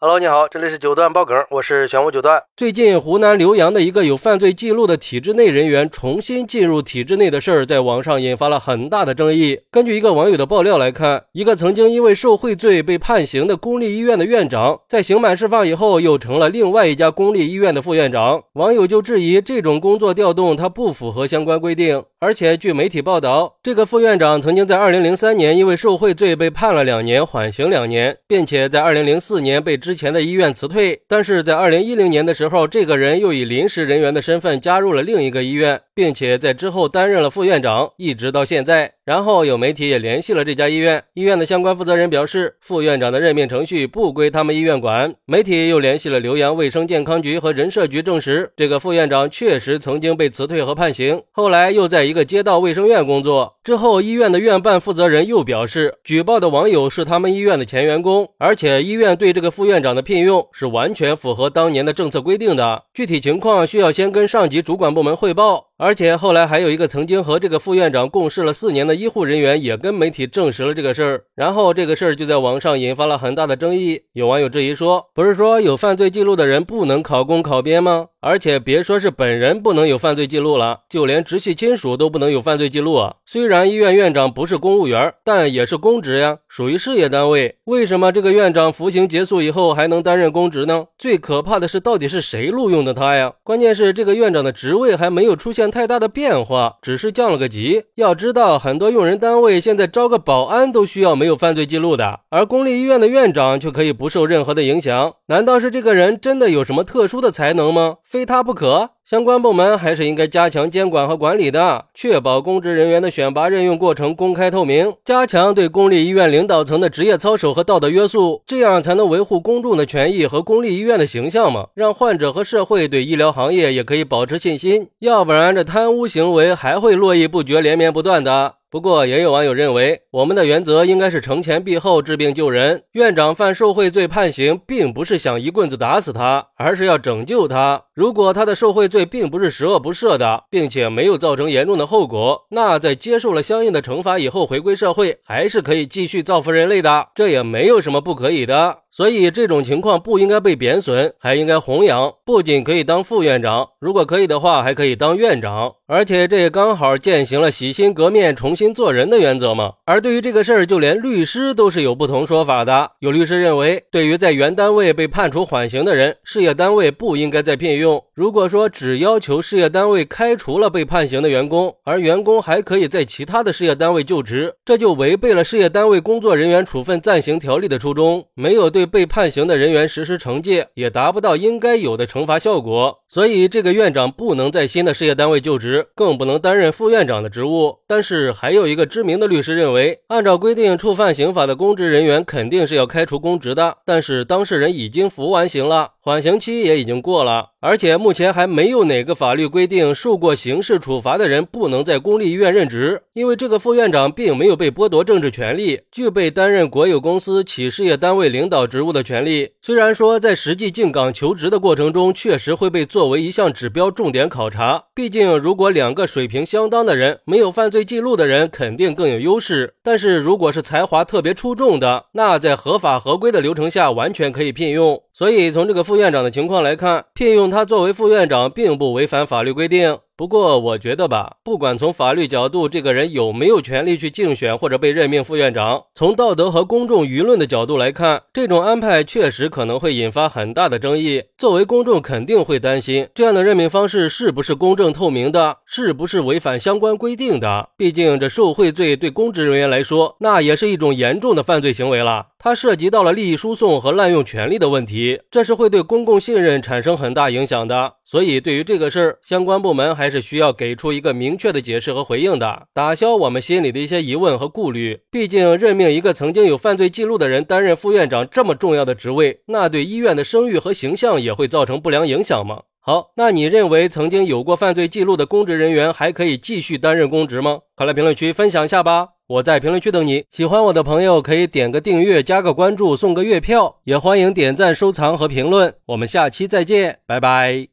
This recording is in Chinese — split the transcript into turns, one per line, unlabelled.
Hello，你好，这里是九段爆梗，我是玄武九段。
最近湖南浏阳的一个有犯罪记录的体制内人员重新进入体制内的事儿，在网上引发了很大的争议。根据一个网友的爆料来看，一个曾经因为受贿罪被判刑的公立医院的院长，在刑满释放以后，又成了另外一家公立医院的副院长。网友就质疑这种工作调动，他不符合相关规定。而且据媒体报道，这个副院长曾经在2003年因为受贿罪被判了两年，缓刑两年，并且在2004年被。之前的医院辞退，但是在二零一零年的时候，这个人又以临时人员的身份加入了另一个医院，并且在之后担任了副院长，一直到现在。然后有媒体也联系了这家医院，医院的相关负责人表示，副院长的任命程序不归他们医院管。媒体又联系了浏阳卫生健康局和人社局，证实这个副院长确实曾经被辞退和判刑，后来又在一个街道卫生院工作。之后，医院的院办负责人又表示，举报的网友是他们医院的前员工，而且医院对这个副院院长的聘用是完全符合当年的政策规定的，具体情况需要先跟上级主管部门汇报。而且后来还有一个曾经和这个副院长共事了四年的医护人员也跟媒体证实了这个事儿，然后这个事儿就在网上引发了很大的争议。有网友质疑说：“不是说有犯罪记录的人不能考公考编吗？而且别说是本人不能有犯罪记录了，就连直系亲属都不能有犯罪记录啊！虽然医院院长不是公务员，但也是公职呀，属于事业单位。为什么这个院长服刑结束以后还能担任公职呢？最可怕的是，到底是谁录用的他呀？关键是这个院长的职位还没有出现。”太大的变化，只是降了个级。要知道，很多用人单位现在招个保安都需要没有犯罪记录的，而公立医院的院长却可以不受任何的影响。难道是这个人真的有什么特殊的才能吗？非他不可？相关部门还是应该加强监管和管理的，确保公职人员的选拔任用过程公开透明，加强对公立医院领导层的职业操守和道德约束，这样才能维护公众的权益和公立医院的形象嘛，让患者和社会对医疗行业也可以保持信心。要不然，这贪污行为还会络绎不绝、连绵不断的。不过，也有网友认为，我们的原则应该是惩前毖后、治病救人。院长犯受贿罪判刑，并不是想一棍子打死他，而是要拯救他。如果他的受贿罪并不是十恶不赦的，并且没有造成严重的后果，那在接受了相应的惩罚以后，回归社会还是可以继续造福人类的，这也没有什么不可以的。所以这种情况不应该被贬损，还应该弘扬。不仅可以当副院长，如果可以的话，还可以当院长。而且这也刚好践行了洗心革面、重新做人的原则嘛。而对于这个事儿，就连律师都是有不同说法的。有律师认为，对于在原单位被判处缓刑的人，事业单位不应该再聘用。如果说只要求事业单位开除了被判刑的员工，而员工还可以在其他的事业单位就职，这就违背了事业单位工作人员处分暂行条例的初衷，没有对。被判刑的人员实施惩戒，也达不到应该有的惩罚效果，所以这个院长不能在新的事业单位就职，更不能担任副院长的职务。但是，还有一个知名的律师认为，按照规定，触犯刑法的公职人员肯定是要开除公职的。但是，当事人已经服完刑了，缓刑期也已经过了，而且目前还没有哪个法律规定受过刑事处罚的人不能在公立医院任职，因为这个副院长并没有被剥夺政治权利，具备担任国有公司企事业单位领导职。务的权利，虽然说在实际进岗求职的过程中，确实会被作为一项指标重点考察。毕竟，如果两个水平相当的人，没有犯罪记录的人肯定更有优势。但是，如果是才华特别出众的，那在合法合规的流程下，完全可以聘用。所以，从这个副院长的情况来看，聘用他作为副院长，并不违反法律规定。不过我觉得吧，不管从法律角度，这个人有没有权利去竞选或者被任命副院长，从道德和公众舆论的角度来看，这种安排确实可能会引发很大的争议。作为公众，肯定会担心这样的任命方式是不是公正透明的，是不是违反相关规定的？毕竟这受贿罪对公职人员来说，那也是一种严重的犯罪行为了。它涉及到了利益输送和滥用权力的问题，这是会对公共信任产生很大影响的。所以，对于这个事儿，相关部门还还是需要给出一个明确的解释和回应的，打消我们心里的一些疑问和顾虑。毕竟，任命一个曾经有犯罪记录的人担任副院长这么重要的职位，那对医院的声誉和形象也会造成不良影响吗？好，那你认为曾经有过犯罪记录的公职人员还可以继续担任公职吗？快来评论区分享一下吧！我在评论区等你。喜欢我的朋友可以点个订阅、加个关注、送个月票，也欢迎点赞、收藏和评论。我们下期再见，拜拜。